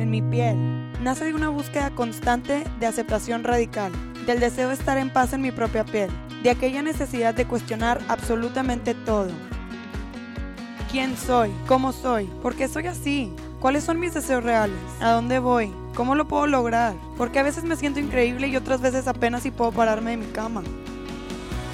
en mi piel, nace de una búsqueda constante de aceptación radical, del deseo de estar en paz en mi propia piel, de aquella necesidad de cuestionar absolutamente todo. ¿Quién soy? ¿Cómo soy? ¿Por qué soy así? ¿Cuáles son mis deseos reales? ¿A dónde voy? ¿Cómo lo puedo lograr? Porque a veces me siento increíble y otras veces apenas si puedo pararme de mi cama.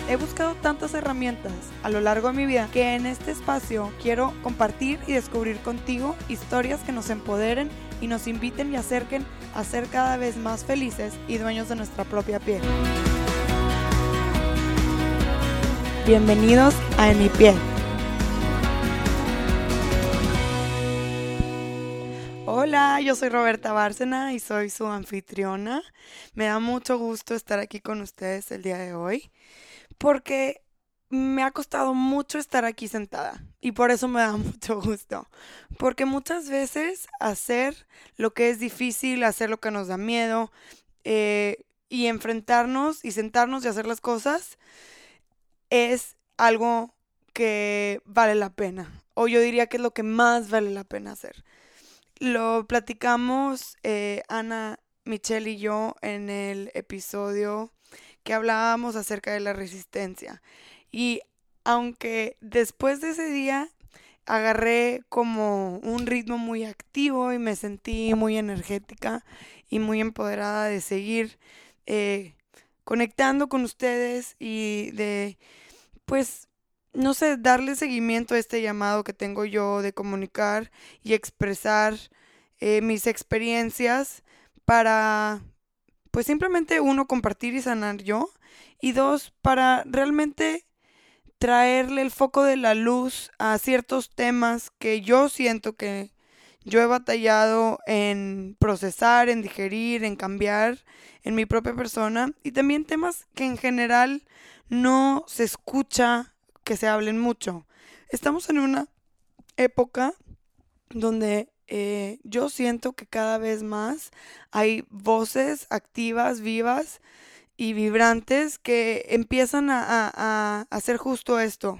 He buscado tantas herramientas a lo largo de mi vida que en este espacio quiero compartir y descubrir contigo historias que nos empoderen y nos inviten y acerquen a ser cada vez más felices y dueños de nuestra propia piel. Bienvenidos a En mi piel. Hola, yo soy Roberta Bárcena y soy su anfitriona. Me da mucho gusto estar aquí con ustedes el día de hoy porque me ha costado mucho estar aquí sentada y por eso me da mucho gusto. Porque muchas veces hacer lo que es difícil, hacer lo que nos da miedo eh, y enfrentarnos y sentarnos y hacer las cosas es algo que vale la pena. O yo diría que es lo que más vale la pena hacer. Lo platicamos eh, Ana, Michelle y yo en el episodio que hablábamos acerca de la resistencia. Y aunque después de ese día agarré como un ritmo muy activo y me sentí muy energética y muy empoderada de seguir eh, conectando con ustedes y de, pues, no sé, darle seguimiento a este llamado que tengo yo de comunicar y expresar eh, mis experiencias para pues simplemente uno, compartir y sanar yo. Y dos, para realmente traerle el foco de la luz a ciertos temas que yo siento que yo he batallado en procesar, en digerir, en cambiar en mi propia persona. Y también temas que en general no se escucha que se hablen mucho. Estamos en una época donde eh, yo siento que cada vez más hay voces activas, vivas y vibrantes que empiezan a, hacer justo esto.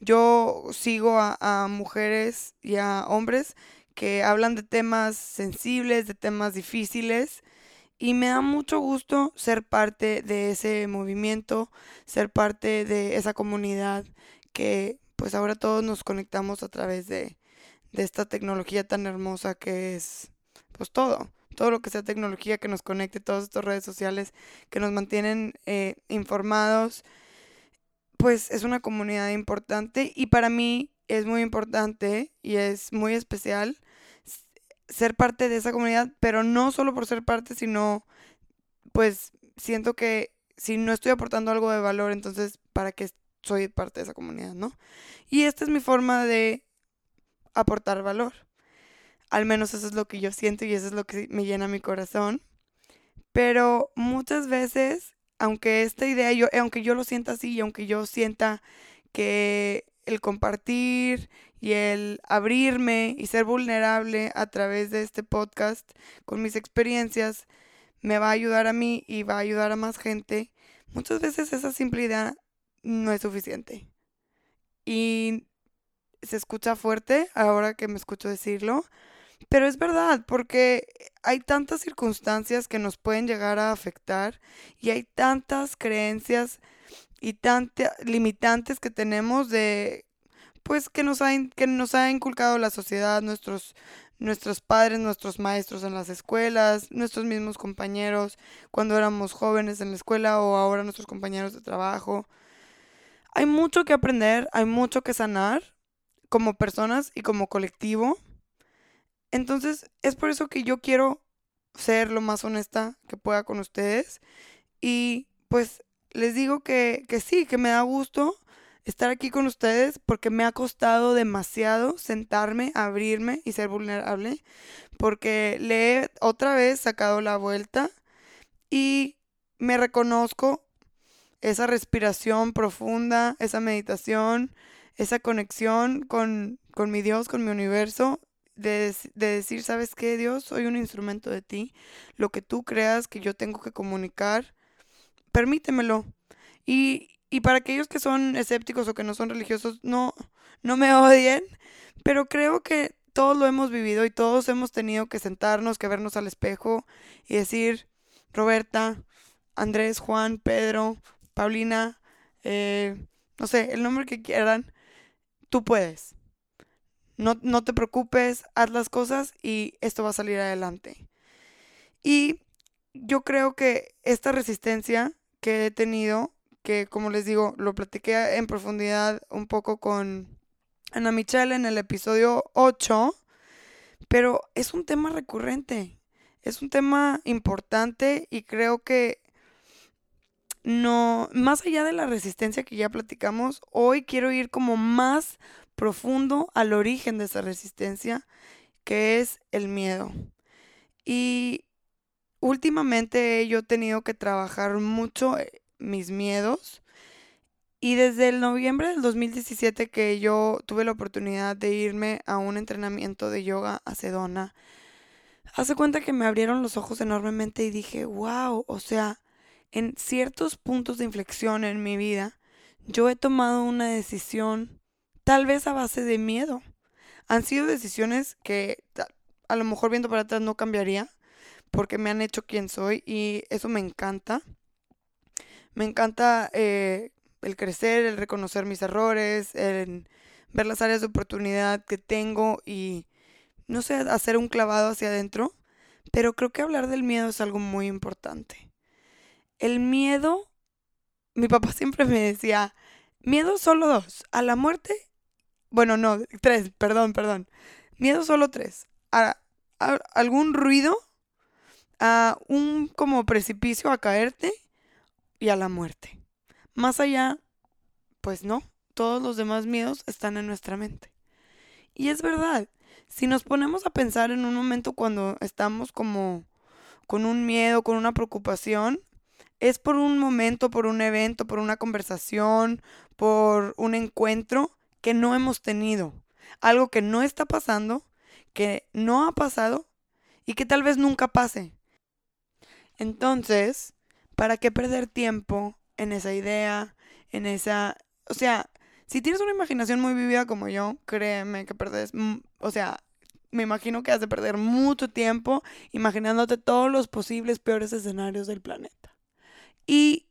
Yo sigo a, mujeres y a hombres que hablan de temas sensibles, de temas difíciles. Y me da mucho gusto ser parte de ese movimiento, ser parte de esa comunidad que pues ahora todos nos conectamos a través de, de esta tecnología tan hermosa que es, pues todo, todo lo que sea tecnología que nos conecte, todas estas redes sociales que nos mantienen eh, informados, pues es una comunidad importante y para mí es muy importante y es muy especial ser parte de esa comunidad, pero no solo por ser parte, sino pues siento que si no estoy aportando algo de valor, entonces ¿para qué soy parte de esa comunidad, no? Y esta es mi forma de aportar valor. Al menos eso es lo que yo siento y eso es lo que me llena mi corazón. Pero muchas veces, aunque esta idea, yo, aunque yo lo sienta así y aunque yo sienta que el compartir y el abrirme y ser vulnerable a través de este podcast con mis experiencias me va a ayudar a mí y va a ayudar a más gente, muchas veces esa simple idea no es suficiente. Y se escucha fuerte ahora que me escucho decirlo, pero es verdad, porque hay tantas circunstancias que nos pueden llegar a afectar y hay tantas creencias y tantas limitantes que tenemos de pues que nos ha, que nos ha inculcado la sociedad, nuestros nuestros padres, nuestros maestros en las escuelas, nuestros mismos compañeros cuando éramos jóvenes en la escuela o ahora nuestros compañeros de trabajo. Hay mucho que aprender, hay mucho que sanar como personas y como colectivo. Entonces, es por eso que yo quiero ser lo más honesta que pueda con ustedes. Y pues les digo que, que sí, que me da gusto estar aquí con ustedes porque me ha costado demasiado sentarme, abrirme y ser vulnerable. Porque le he otra vez sacado la vuelta y me reconozco esa respiración profunda, esa meditación, esa conexión con, mi Dios, con mi universo, de, decir, ¿sabes qué, Dios? Soy un instrumento de ti. Lo que tú creas que yo tengo que comunicar, permítemelo. Y, y para aquellos que son escépticos o que no son religiosos, no, no me odien, pero creo que todos lo hemos vivido y todos hemos tenido que sentarnos, que vernos al espejo y decir, Roberta, Andrés, Juan, Pedro, Paulina, eh, no sé, el nombre que quieran, tú puedes. No, no te preocupes, haz las cosas y esto va a salir adelante. Y yo creo que esta resistencia que he tenido, que como les digo, lo platiqué en profundidad un poco con Ana Michelle en el episodio 8, pero es un tema recurrente, es un tema importante y creo que no, más allá de la resistencia que ya platicamos, hoy quiero ir como más profundo al origen de esa resistencia, que es el miedo. Y últimamente yo he tenido que trabajar mucho eh, mis miedos. Y desde el noviembre del 2017 que yo tuve la oportunidad de irme a un entrenamiento de yoga a Sedona, hace cuenta que me abrieron los ojos enormemente y dije, wow, o sea, en ciertos puntos de inflexión en mi vida, yo he tomado una decisión tal vez a base de miedo. Han sido decisiones que a lo mejor viendo para atrás no cambiaría porque me han hecho quien soy y eso me encanta. Me encanta eh, el crecer, el reconocer mis errores, el ver las áreas de oportunidad que tengo y, no sé, hacer un clavado hacia adentro. Pero creo que hablar del miedo es algo muy importante. El miedo, mi papá siempre me decía, miedo solo dos, a la muerte, bueno, no, tres, perdón, perdón, miedo solo tres, a, algún ruido, a un como precipicio a caerte y a la muerte. Más allá, pues no, todos los demás miedos están en nuestra mente. Y es verdad, si nos ponemos a pensar en un momento cuando estamos como con un miedo, con una preocupación, es por un momento, por un evento, por una conversación, por un encuentro que no hemos tenido. Algo que no está pasando, que no ha pasado y que tal vez nunca pase. Entonces, ¿para qué perder tiempo en esa idea, en esa... O sea, si tienes una imaginación muy vivida como yo, créeme que perdes... O sea, me imagino que has de perder mucho tiempo imaginándote todos los posibles peores escenarios del planeta. Y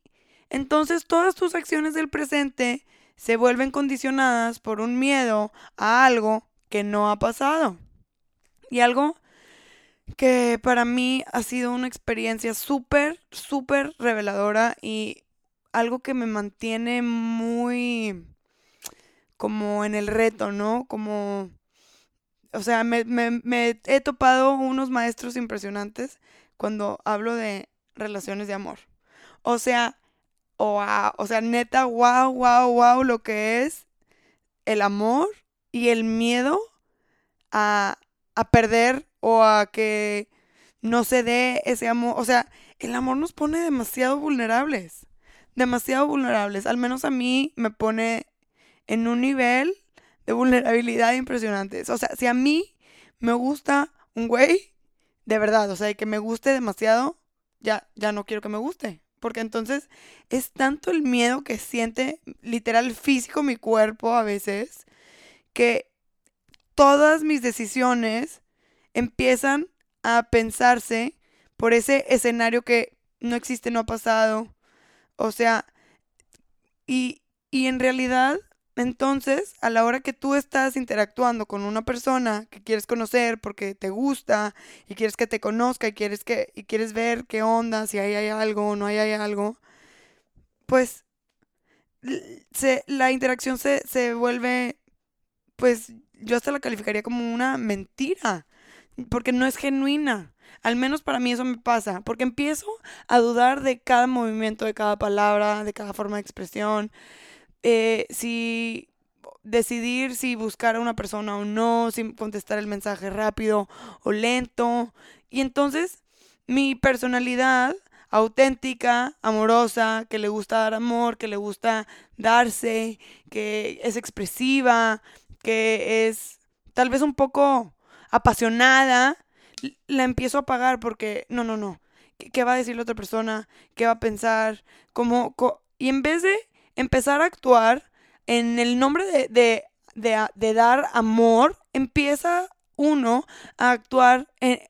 entonces todas tus acciones del presente se vuelven condicionadas por un miedo a algo que no ha pasado. Y algo que para mí ha sido una experiencia súper, súper reveladora y algo que me mantiene muy como en el reto, ¿no? Como, o sea, me, me he topado unos maestros impresionantes cuando hablo de relaciones de amor. O sea, wow, o sea, neta, wow, wow, wow, lo que es el amor y el miedo a, a perder o a que no se dé ese amor. O sea, el amor nos pone demasiado vulnerables. Demasiado vulnerables. Al menos a mí me pone en un nivel de vulnerabilidad impresionante. O sea, si a mí me gusta un güey, de verdad, o sea, que me guste demasiado, ya, ya no quiero que me guste porque entonces es tanto el miedo que siente literal físico mi cuerpo a veces, que todas mis decisiones empiezan a pensarse por ese escenario que no existe, no ha pasado. O sea, y, y en realidad entonces, a la hora que tú estás interactuando con una persona que quieres conocer porque te gusta y quieres que te conozca y quieres que y quieres ver qué onda, si ahí hay algo o no hay, algo, pues se, la interacción se, se vuelve, pues yo hasta la calificaría como una mentira, porque no es genuina. Al menos para mí eso me pasa, porque empiezo a dudar de cada movimiento, de cada palabra, de cada forma de expresión. Eh, si decidir si buscar a una persona o no, si contestar el mensaje rápido o lento. Y entonces mi personalidad auténtica, amorosa, que le gusta dar amor, que le gusta darse, que es expresiva, que es tal vez un poco apasionada, la empiezo a apagar porque no, no, no. ¿Qué, va a decir la otra persona? ¿Qué va a pensar? ¿Cómo? Y en vez de empezar a actuar en el nombre de, de, de, dar amor, empieza uno a actuar eh,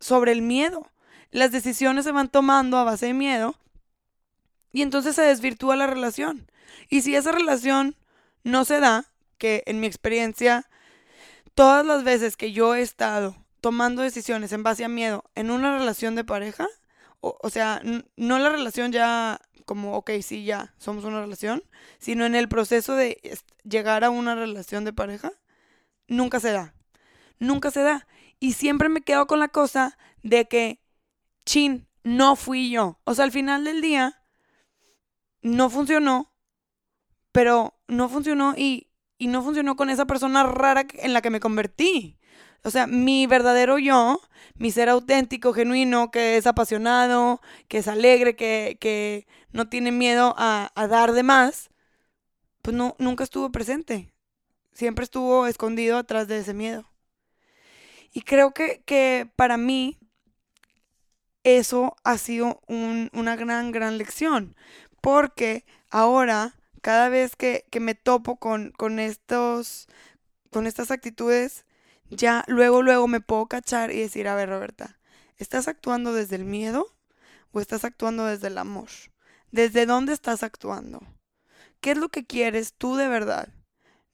sobre el miedo. Las decisiones se van tomando a base de miedo y entonces se desvirtúa la relación. Y si esa relación no se da, que en mi experiencia, todas las veces que yo he estado tomando decisiones en base a miedo en una relación de pareja, o, sea, no la relación ya como, ok, sí, ya somos una relación, sino en el proceso de llegar a una relación de pareja, nunca se da. Nunca se da. Y siempre me quedo con la cosa de que, chin, no fui yo. O sea, al final del día, no funcionó, pero no funcionó y, y no funcionó con esa persona rara en la que me convertí. O sea, mi verdadero yo, mi ser auténtico, genuino, que es apasionado, que es alegre, que, no tiene miedo a, dar de más, pues no, nunca estuvo presente. Siempre estuvo escondido atrás de ese miedo. Y creo que, que para mí eso ha sido una gran, gran lección. Porque ahora, cada vez que, que me topo con, con, estos, con estas actitudes, ya luego, luego me puedo cachar y decir, a ver, Roberta, ¿estás actuando desde el miedo o estás actuando desde el amor? ¿Desde dónde estás actuando? ¿Qué es lo que quieres tú de verdad?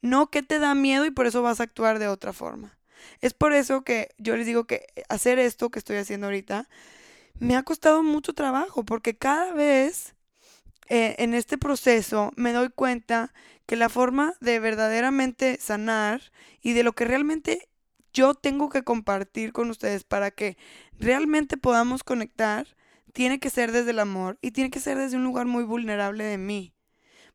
No qué te da miedo y por eso vas a actuar de otra forma. Es por eso que yo les digo que hacer esto que estoy haciendo ahorita me ha costado mucho trabajo porque cada vez eh, en este proceso me doy cuenta que la forma de verdaderamente sanar y de lo que realmente yo tengo que compartir con ustedes para que realmente podamos conectar, tiene que ser desde el amor y tiene que ser desde un lugar muy vulnerable de mí.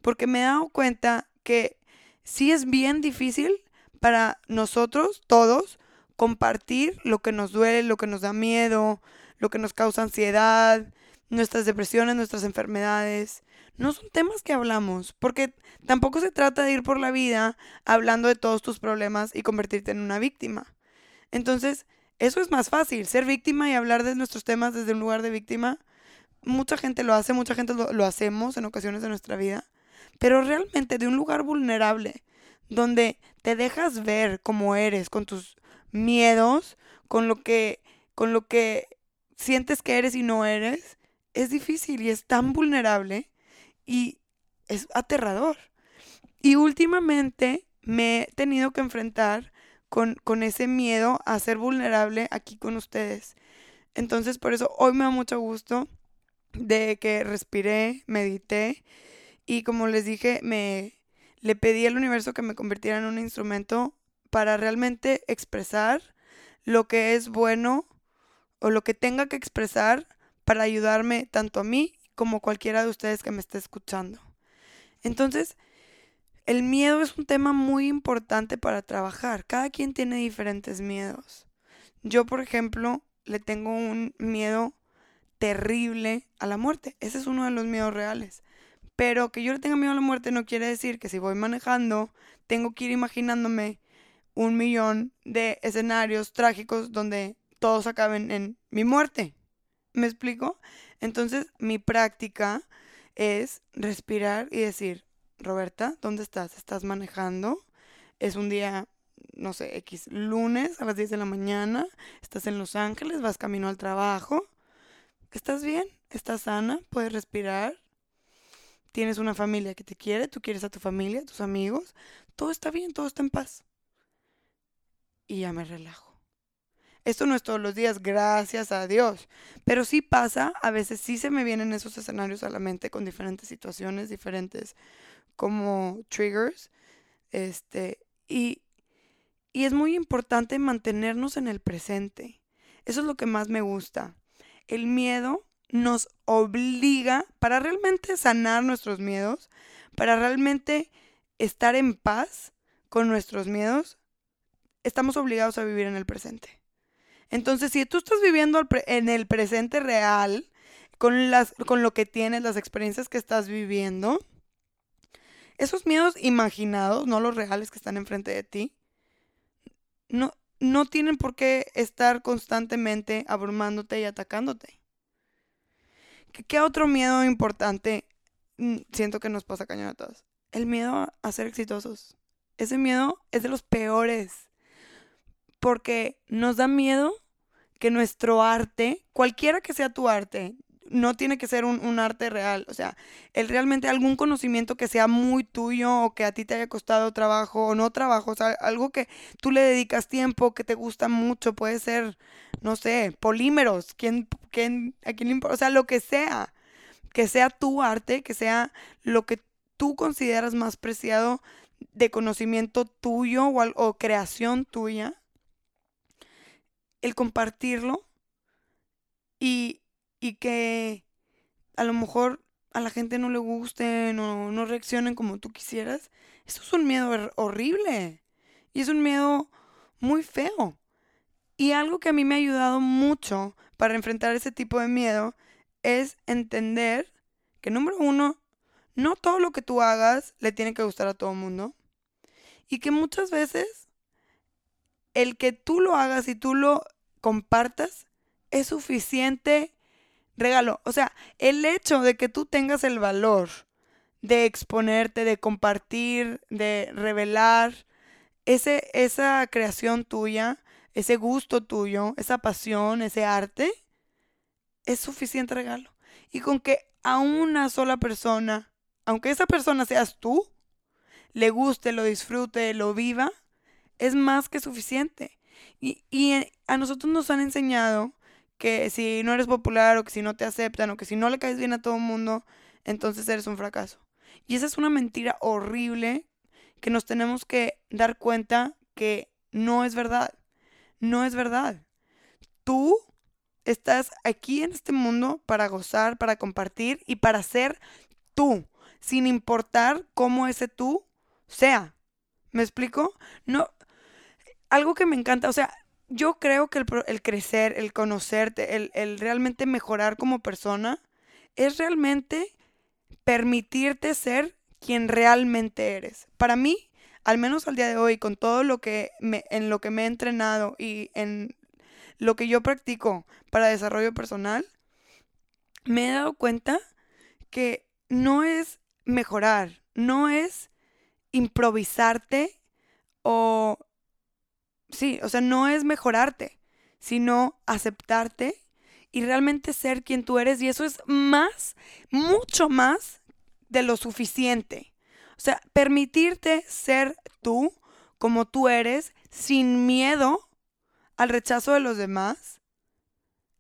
Porque me he dado cuenta que sí es bien difícil para nosotros, todos, compartir lo que nos duele, lo que nos da miedo, lo que nos causa ansiedad, nuestras depresiones, nuestras enfermedades. No son temas que hablamos, porque tampoco se trata de ir por la vida hablando de todos tus problemas y convertirte en una víctima. Entonces, eso es más fácil, ser víctima y hablar de nuestros temas desde un lugar de víctima. Mucha gente lo hace, mucha gente lo, hacemos en ocasiones de nuestra vida, pero realmente de un lugar vulnerable, donde te dejas ver como eres, con tus miedos, con lo que, con lo que sientes que eres y no eres, es difícil y es tan vulnerable y es aterrador. Y últimamente me he tenido que enfrentar con, con ese miedo a ser vulnerable aquí con ustedes. Entonces, por eso hoy me da mucho gusto de que respiré, medité y como les dije, me le pedí al universo que me convirtiera en un instrumento para realmente expresar lo que es bueno o lo que tenga que expresar para ayudarme tanto a mí como cualquiera de ustedes que me esté escuchando. Entonces, el miedo es un tema muy importante para trabajar. Cada quien tiene diferentes miedos. Yo, por ejemplo, le tengo un miedo terrible a la muerte. Ese es uno de los miedos reales. Pero que yo le tenga miedo a la muerte no quiere decir que si voy manejando, tengo que ir imaginándome un millón de escenarios trágicos donde todos acaben en mi muerte. ¿Me explico? Entonces, mi práctica es respirar y decir, Roberta, ¿dónde estás? ¿Estás manejando? Es un día, no sé, X, lunes a las 10 de la mañana, estás en Los Ángeles, vas camino al trabajo. ¿Estás bien? ¿Estás sana? ¿Puedes respirar? ¿Tienes una familia que te quiere? ¿Tú quieres a tu familia, a tus amigos? Todo está bien, todo está en paz. Y ya me relajo. Esto no es todos los días, gracias a Dios. Pero sí pasa, a veces sí se me vienen esos escenarios a la mente con diferentes situaciones, diferentes como triggers. Este, y, y es muy importante mantenernos en el presente. Eso es lo que más me gusta. El miedo nos obliga para realmente sanar nuestros miedos, para realmente estar en paz con nuestros miedos, estamos obligados a vivir en el presente. Entonces, si tú estás viviendo en el presente real, con, las, con lo que tienes, las experiencias que estás viviendo, esos miedos imaginados, no los reales que están enfrente de ti, no, no tienen por qué estar constantemente abrumándote y atacándote. ¿Qué, otro miedo importante mm, siento que nos pasa cañón a todos? El miedo a ser exitosos. Ese miedo es de los peores. Porque nos da miedo que nuestro arte, cualquiera que sea tu arte, no tiene que ser un, arte real, o sea, el realmente algún conocimiento que sea muy tuyo o que a ti te haya costado trabajo o no trabajo, o sea, algo que tú le dedicas tiempo, que te gusta mucho, puede ser, no sé, polímeros, ¿quién, quién, a quién le importa? O sea, lo que sea, que sea tu arte, que sea lo que tú consideras más preciado de conocimiento tuyo o, o creación tuya, el compartirlo y, y que a lo mejor a la gente no le guste, no, no reaccionen como tú quisieras, eso es un miedo horrible. Y es un miedo muy feo. Y algo que a mí me ha ayudado mucho para enfrentar ese tipo de miedo es entender que número uno, no todo lo que tú hagas le tiene que gustar a todo el mundo. Y que muchas veces el que tú lo hagas y tú lo compartas es suficiente regalo. O sea, el hecho de que tú tengas el valor de exponerte, de compartir, de revelar ese, esa creación tuya, ese gusto tuyo, esa pasión, ese arte, es suficiente regalo. Y con que a una sola persona, aunque esa persona seas tú, le guste, lo disfrute, lo viva, es más que suficiente. Y, y a nosotros nos han enseñado que si no eres popular o que si no te aceptan o que si no le caes bien a todo el mundo, entonces eres un fracaso. Y esa es una mentira horrible que nos tenemos que dar cuenta que no es verdad. No es verdad. Tú estás aquí en este mundo para gozar, para compartir y para ser tú, sin importar cómo ese tú sea. ¿Me explico? No, algo que me encanta, o sea, yo creo que el, crecer, el conocerte, el, el realmente mejorar como persona, es realmente permitirte ser quien realmente eres. Para mí, al menos al día de hoy, con todo lo que me, en lo que me he entrenado y en lo que yo practico para desarrollo personal, me he dado cuenta que no es mejorar, no es improvisarte o sí, o sea, no es mejorarte, sino aceptarte y realmente ser quien tú eres. Y eso es más, mucho más de lo suficiente. O sea, permitirte ser tú como tú eres sin miedo al rechazo de los demás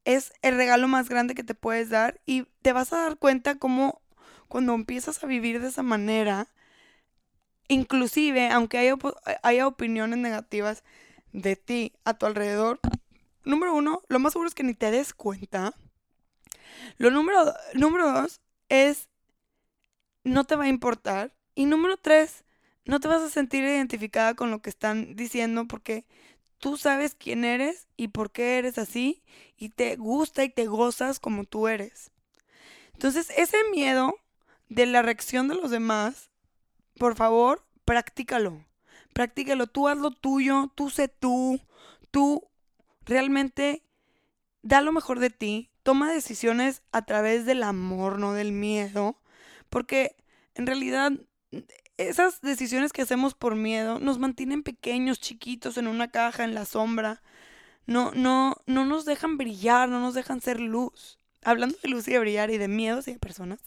es el regalo más grande que te puedes dar y te vas a dar cuenta cómo cuando empiezas a vivir de esa manera, inclusive aunque haya, haya opiniones negativas, de ti a tu alrededor, número uno, lo más seguro es que ni te des cuenta. Lo número, número dos es no te va a importar. Y número tres, no te vas a sentir identificada con lo que están diciendo porque tú sabes quién eres y por qué eres así y te gusta y te gozas como tú eres. Entonces, ese miedo de la reacción de los demás, por favor, practícalo practícalo, tú haz lo tuyo, tú sé tú, tú realmente da lo mejor de ti, toma decisiones a través del amor, no del miedo, porque en realidad esas decisiones que hacemos por miedo nos mantienen pequeños, chiquitos, en una caja, en la sombra. No, no, no nos dejan brillar, no nos dejan ser luz. Hablando de luz y de brillar y de miedos y de personas,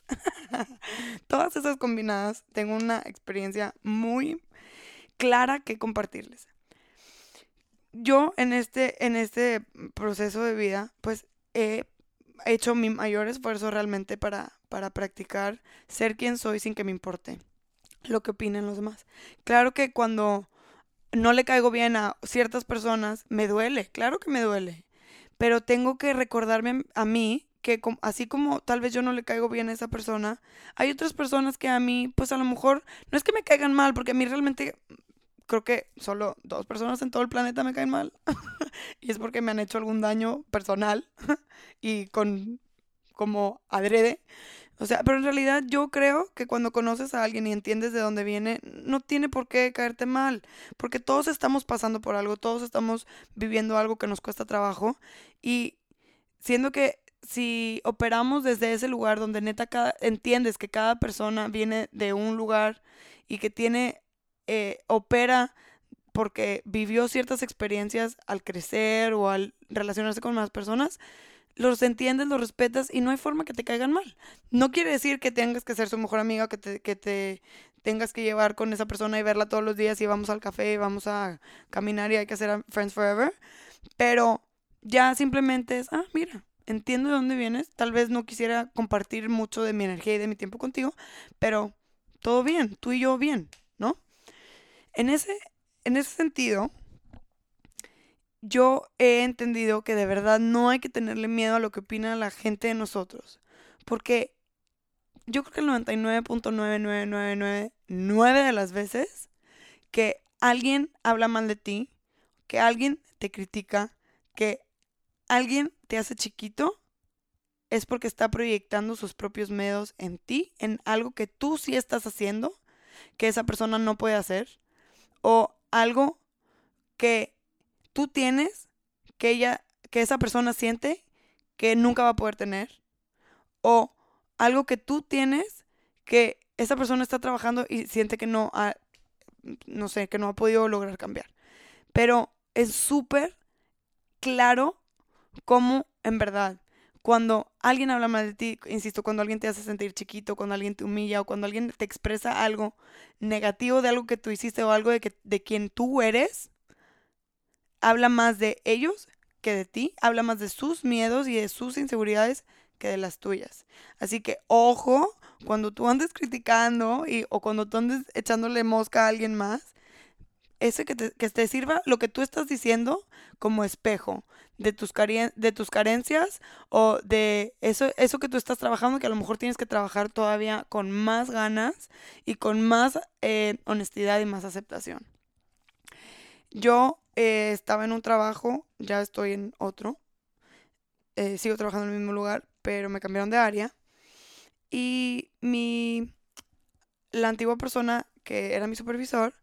todas esas combinadas, tengo una experiencia muy clara que compartirles. Yo en este, en este proceso de vida, pues he hecho mi mayor esfuerzo realmente para, para practicar ser quien soy sin que me importe lo que opinen los demás. Claro que cuando no le caigo bien a ciertas personas, me duele, claro que me duele, pero tengo que recordarme a mí que así como tal vez yo no le caigo bien a esa persona, hay otras personas que a mí, pues a lo mejor, no es que me caigan mal, porque a mí realmente creo que solo dos personas en todo el planeta me caen mal. y es porque me han hecho algún daño personal y con como adrede. O sea, pero en realidad yo creo que cuando conoces a alguien y entiendes de dónde viene, no tiene por qué caerte mal, porque todos estamos pasando por algo, todos estamos viviendo algo que nos cuesta trabajo y siendo que si operamos desde ese lugar donde neta cada, entiendes que cada persona viene de un lugar y que tiene eh, opera porque vivió ciertas experiencias al crecer o al relacionarse con más personas, los entiendes, los respetas y no hay forma que te caigan mal. No quiere decir que tengas que ser su mejor amiga, que te, que te tengas que llevar con esa persona y verla todos los días y vamos al café y vamos a caminar y hay que hacer Friends Forever. Pero ya simplemente es, ah, mira, entiendo de dónde vienes. Tal vez no quisiera compartir mucho de mi energía y de mi tiempo contigo, pero todo bien, tú y yo bien. En ese, en ese sentido, yo he entendido que de verdad no hay que tenerle miedo a lo que opina la gente de nosotros. Porque yo creo que el 99.99999 de las veces que alguien habla mal de ti, que alguien te critica, que alguien te hace chiquito, es porque está proyectando sus propios miedos en ti, en algo que tú sí estás haciendo, que esa persona no puede hacer, o algo que tú tienes, que ella, que esa persona siente que nunca va a poder tener, o algo que tú tienes que esa persona está trabajando y siente que no ha, no sé, que no ha podido lograr cambiar. Pero es súper claro cómo en verdad cuando alguien habla mal de ti, insisto, cuando alguien te hace sentir chiquito, cuando alguien te humilla o cuando alguien te expresa algo negativo de algo que tú hiciste o algo de, que, de quien tú eres, habla más de ellos que de ti, habla más de sus miedos y de sus inseguridades que de las tuyas. Así que ojo, cuando tú andes criticando y, o cuando tú andes echándole mosca a alguien más, ese que te, que te sirva lo que tú estás diciendo como espejo de tus, de tus carencias o de eso, eso que tú estás trabajando que a lo mejor tienes que trabajar todavía con más ganas y con más eh, honestidad y más aceptación. Yo eh, estaba en un trabajo, ya estoy en otro, eh, sigo trabajando en el mismo lugar, pero me cambiaron de área. Y mi, la antigua persona que era mi supervisor,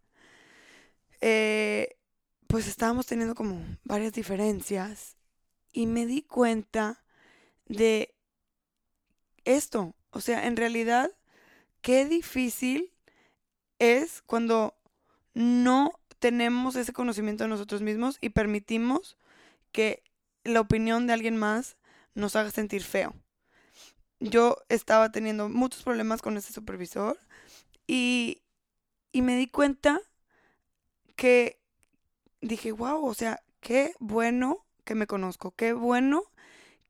eh, pues estábamos teniendo como varias diferencias y me di cuenta de esto. O sea, en realidad, qué difícil es cuando no tenemos ese conocimiento de nosotros mismos y permitimos que la opinión de alguien más nos haga sentir feo. Yo estaba teniendo muchos problemas con ese supervisor y, y me di cuenta que dije, wow, o sea, qué bueno que me conozco, qué bueno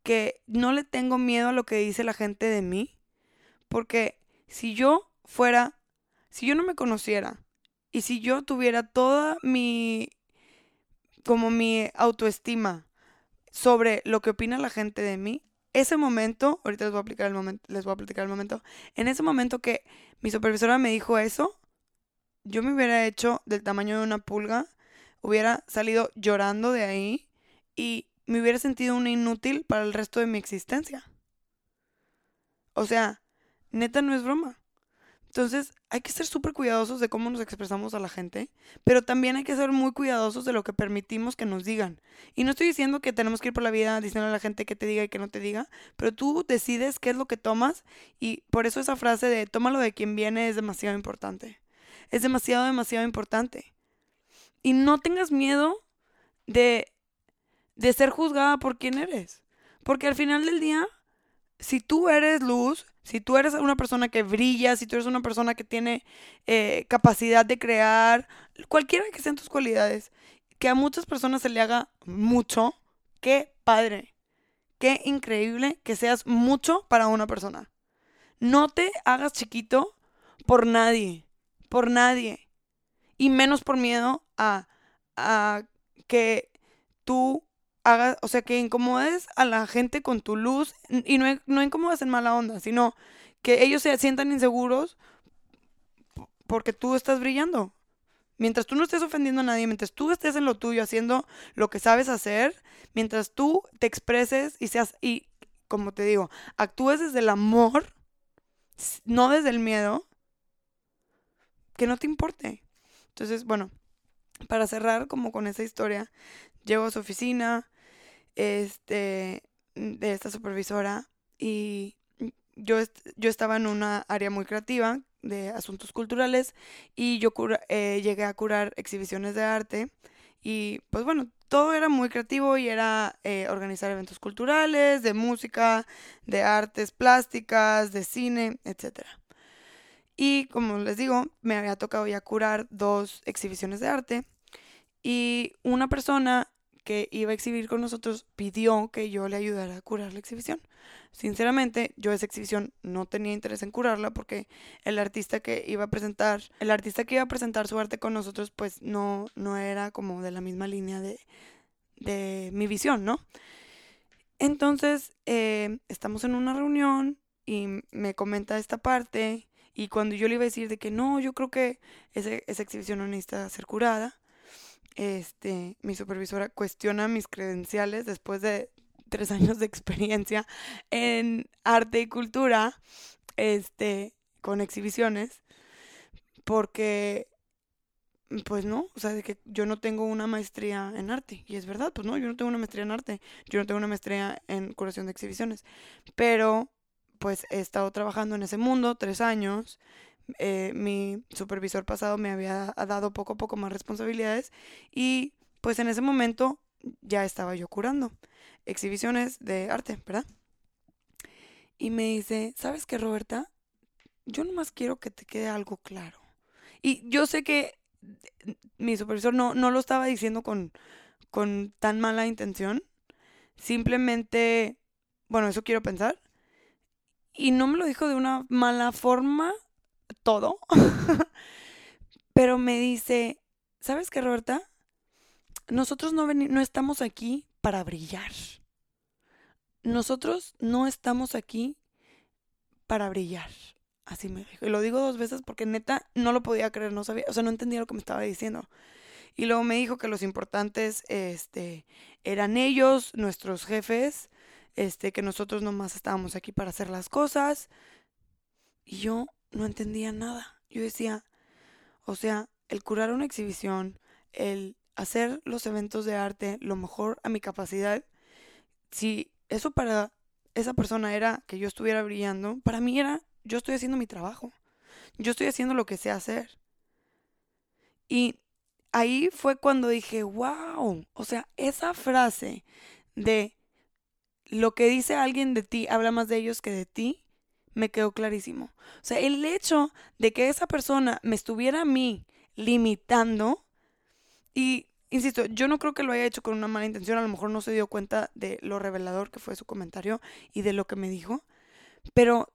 que no le tengo miedo a lo que dice la gente de mí, porque si yo fuera, si yo no me conociera y si yo tuviera toda mi, como mi autoestima sobre lo que opina la gente de mí, ese momento, ahorita les voy a aplicar el momento, les voy a platicar el momento, en ese momento que mi supervisora me dijo eso, yo me hubiera hecho del tamaño de una pulga, hubiera salido llorando de ahí y me hubiera sentido una inútil para el resto de mi existencia. O sea, neta no es broma. Entonces, hay que ser súper cuidadosos de cómo nos expresamos a la gente, pero también hay que ser muy cuidadosos de lo que permitimos que nos digan. Y no estoy diciendo que tenemos que ir por la vida diciendo a la gente que te diga y que no te diga, pero tú decides qué es lo que tomas y por eso esa frase de tómalo de quien viene es demasiado importante. Es demasiado, demasiado importante. Y no tengas miedo de, de ser juzgada por quien eres. Porque al final del día, si tú eres luz, si tú eres una persona que brilla, si tú eres una persona que tiene eh, capacidad de crear, cualquiera que sean tus cualidades, que a muchas personas se le haga mucho, qué padre, qué increíble que seas mucho para una persona. No te hagas chiquito por nadie, por nadie. Y menos por miedo a, a que tú o sea, que incomodes a la gente con tu luz y no, no incomodas en mala onda, sino que ellos se sientan inseguros porque tú estás brillando. Mientras tú no estés ofendiendo a nadie, mientras tú estés en lo tuyo haciendo lo que sabes hacer, mientras tú te expreses y seas, y como te digo, actúes desde el amor, no desde el miedo, que no te importe. Entonces, bueno, para cerrar como con esa historia, llego a su oficina, este, de esta supervisora y yo, yo estaba en una área muy creativa de asuntos culturales y yo eh, llegué a curar exhibiciones de arte y pues bueno, todo era muy creativo y era eh, organizar eventos culturales, de música, de artes plásticas, de cine, etc. Y como les digo, me había tocado ya curar dos exhibiciones de arte y una persona que iba a exhibir con nosotros pidió que yo le ayudara a curar la exhibición. Sinceramente, yo esa exhibición no tenía interés en curarla porque el artista que iba a presentar, el artista que iba a presentar su arte con nosotros, pues no, no era como de la misma línea de, de mi visión, ¿no? Entonces, eh, estamos en una reunión y me comenta esta parte y cuando yo le iba a decir de que no, yo creo que esa exhibición no necesita ser curada, este, mi supervisora cuestiona mis credenciales después de tres años de experiencia en arte y cultura, este, con exhibiciones, porque, pues no, o sea, de que yo no tengo una maestría en arte, y es verdad, pues no, yo no tengo una maestría en arte, yo no tengo una maestría en curación de exhibiciones, pero pues he estado trabajando en ese mundo tres años, eh, mi supervisor pasado me había dado poco a poco más responsabilidades y pues en ese momento ya estaba yo curando exhibiciones de arte, ¿verdad? Y me dice, ¿sabes qué, Roberta? Yo nomás quiero que te quede algo claro. Y yo sé que mi supervisor no, no lo estaba diciendo con, con tan mala intención. Simplemente, bueno, eso quiero pensar. Y no me lo dijo de una mala forma, todo. Pero me dice, ¿sabes qué, Roberta? Nosotros no, no estamos aquí para brillar. Nosotros no estamos aquí para brillar. Así me dijo. Y lo digo dos veces porque neta no lo podía creer, no sabía, o sea, no entendía lo que me estaba diciendo. Y luego me dijo que los importantes este, eran ellos, nuestros jefes, este, que nosotros nomás estábamos aquí para hacer las cosas. Y yo no entendía nada. Yo decía, o sea, el curar una exhibición, el hacer los eventos de arte lo mejor a mi capacidad, si eso para esa persona era que yo estuviera brillando, para mí era yo estoy haciendo mi trabajo. Yo estoy haciendo lo que sé hacer. Y ahí fue cuando dije, wow, o sea, esa frase de lo que dice alguien de ti habla más de ellos que de ti, me quedó clarísimo. O sea, el hecho de que esa persona me estuviera a mí limitando, y insisto, yo no creo que lo haya hecho con una mala intención, a lo mejor no se dio cuenta de lo revelador que fue su comentario y de lo que me dijo, pero,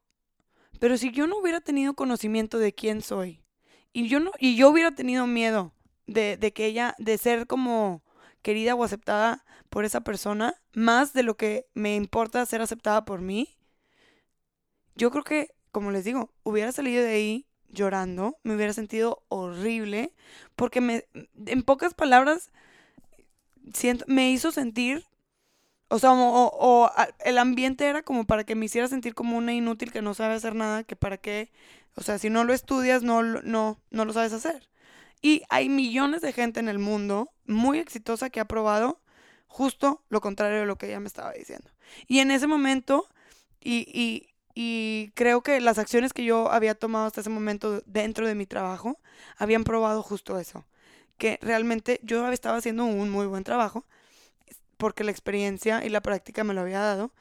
pero si yo no hubiera tenido conocimiento de quién soy, y yo, no, y yo hubiera tenido miedo de, de que ella, de ser como querida o aceptada por esa persona, más de lo que me importa ser aceptada por mí, yo creo que, como les digo, hubiera salido de ahí llorando, me hubiera sentido horrible, porque me, en pocas palabras, siento, me hizo sentir, o sea, o, el ambiente era como para que me hiciera sentir como una inútil que no sabe hacer nada, que para qué, o sea, si no lo estudias, no, no, no lo sabes hacer. Y hay millones de gente en el mundo muy exitosa que ha probado justo lo contrario de lo que ella me estaba diciendo. Y en ese momento, y, y creo que las acciones que yo había tomado hasta ese momento dentro de mi trabajo habían probado justo eso. Que realmente yo estaba haciendo un muy buen trabajo porque la experiencia y la práctica me lo había dado.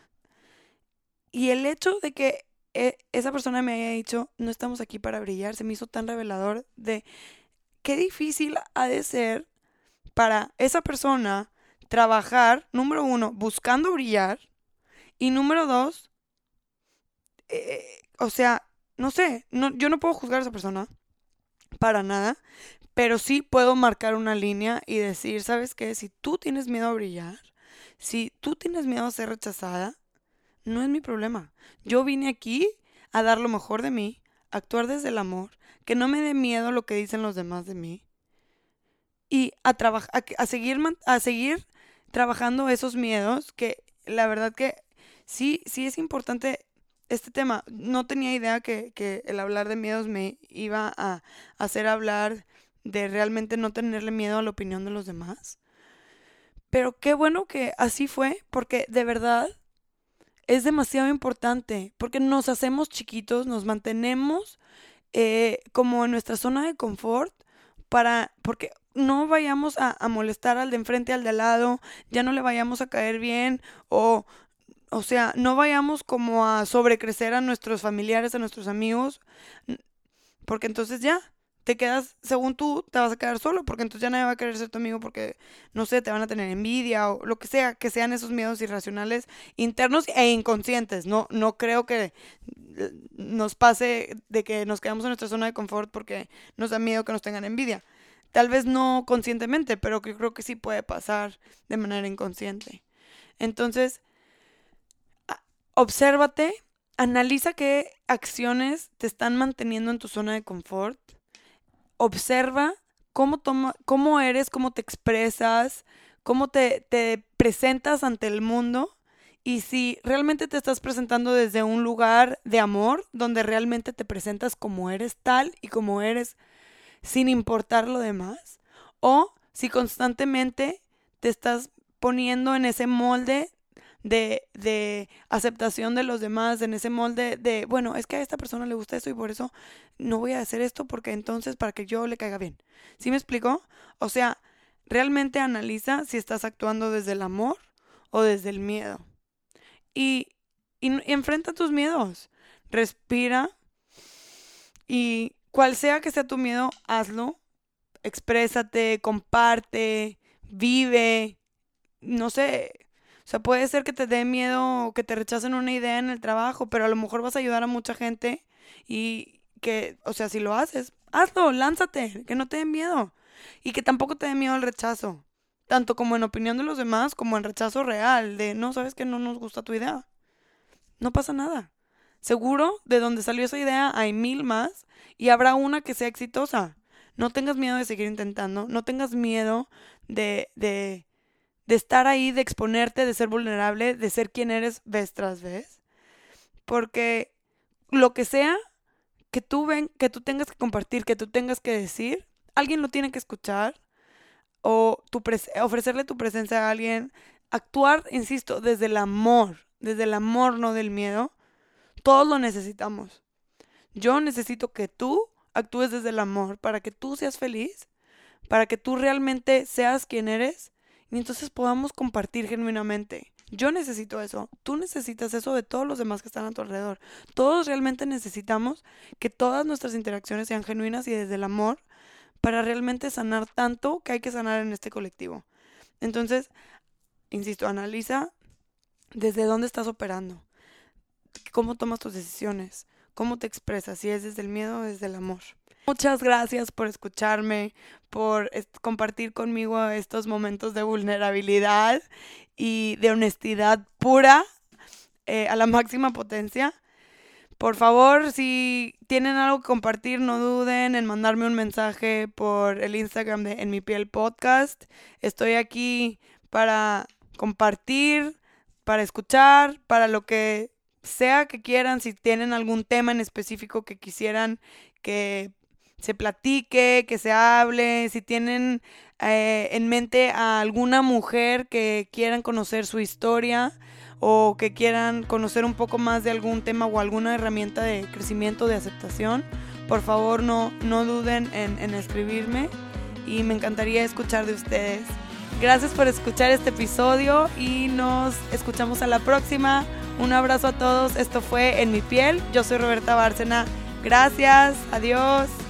Y el hecho de que eh, esa persona me haya dicho, no estamos aquí para brillar, se me hizo tan revelador de qué difícil ha de ser para esa persona trabajar, número uno, buscando brillar y número dos, eh, o sea, no sé, no, yo no puedo juzgar a esa persona para nada, pero sí puedo marcar una línea y decir, ¿sabes qué? Si tú tienes miedo a brillar, si tú tienes miedo a ser rechazada, no es mi problema. Yo vine aquí a dar lo mejor de mí, actuar desde el amor, que no me dé miedo lo que dicen los demás de mí y a, a, a, seguir, a seguir trabajando esos miedos que la verdad que sí, sí es importante este tema. No tenía idea que, el hablar de miedos me iba a hacer hablar de realmente no tenerle miedo a la opinión de los demás. Pero qué bueno que así fue, porque de verdad es demasiado importante, porque nos hacemos chiquitos, nos mantenemos eh, como en nuestra zona de confort para, porque no vayamos a, a, molestar al de enfrente, al de al lado, ya no le vayamos a caer bien o, o sea, no vayamos como a sobrecrecer a nuestros familiares, a nuestros amigos, porque entonces ya, te quedas, según tú, te vas a quedar solo, porque entonces ya nadie va a querer ser tu amigo porque, no sé, te van a tener envidia o lo que sea, que sean esos miedos irracionales internos e inconscientes. No, no creo que eh, nos pase de que nos quedamos en nuestra zona de confort porque nos da miedo que nos tengan envidia. Tal vez no conscientemente, pero que creo que sí puede pasar de manera inconsciente. Entonces, obsérvate, analiza qué acciones te están manteniendo en tu zona de confort observa cómo, toma, cómo eres, cómo te expresas, cómo te, te presentas ante el mundo y si realmente te estás presentando desde un lugar de amor, donde realmente te presentas como eres tal y como eres sin importar lo demás, o si constantemente te estás poniendo en ese molde de, de, aceptación de los demás, en ese molde de, bueno, es que a esta persona le gusta esto y por eso no voy a hacer esto porque entonces para que yo le caiga bien. ¿Sí me explico? O sea, realmente analiza si estás actuando desde el amor o desde el miedo. Y, y enfrenta tus miedos. Respira y cual sea que sea tu miedo, hazlo. Exprésate, comparte, vive. No sé, o sea, puede ser que te dé miedo que te rechacen una idea en el trabajo, pero a lo mejor vas a ayudar a mucha gente y que, o sea, si lo haces, hazlo, lánzate, que no te dé miedo y que tampoco te dé miedo el rechazo, tanto como en opinión de los demás como en rechazo real, de no, sabes que no nos gusta tu idea. No pasa nada. Seguro de donde salió esa idea hay mil más y habrá una que sea exitosa. No tengas miedo de seguir intentando, no tengas miedo de, de de estar ahí, de exponerte, de ser vulnerable, de ser quien eres vez tras vez. Porque lo que sea que tú ven, que tú tengas que compartir, que tú tengas que decir, alguien lo tiene que escuchar o tu ofrecerle tu presencia a alguien, actuar, insisto, desde el amor, desde el amor, no del miedo. Todos lo necesitamos. Yo necesito que tú actúes desde el amor para que tú seas feliz, para que tú realmente seas quien eres y entonces podamos compartir genuinamente. Yo necesito eso, tú necesitas eso de todos los demás que están a tu alrededor. Todos realmente necesitamos que todas nuestras interacciones sean genuinas y desde el amor para realmente sanar tanto que hay que sanar en este colectivo. Entonces, insisto, analiza desde dónde estás operando, cómo tomas tus decisiones, cómo te expresas, si es desde el miedo o desde el amor. Muchas gracias por escucharme, por compartir conmigo estos momentos de vulnerabilidad y de honestidad pura eh, a la máxima potencia. Por favor, si tienen algo que compartir, no duden en mandarme un mensaje por el Instagram de En mi podcast. Estoy aquí para compartir, para escuchar, para lo que sea que quieran, si tienen algún tema en específico que quisieran que se platique, que se hable, si tienen eh, en mente a alguna mujer que quieran conocer su historia o que quieran conocer un poco más de algún tema o alguna herramienta de crecimiento, de aceptación, por favor no, no duden en, en escribirme y me encantaría escuchar de ustedes. Gracias por escuchar este episodio y nos escuchamos a la próxima. Un abrazo a todos. Esto fue En mi piel. Yo soy Roberta Bárcena. Gracias. Adiós.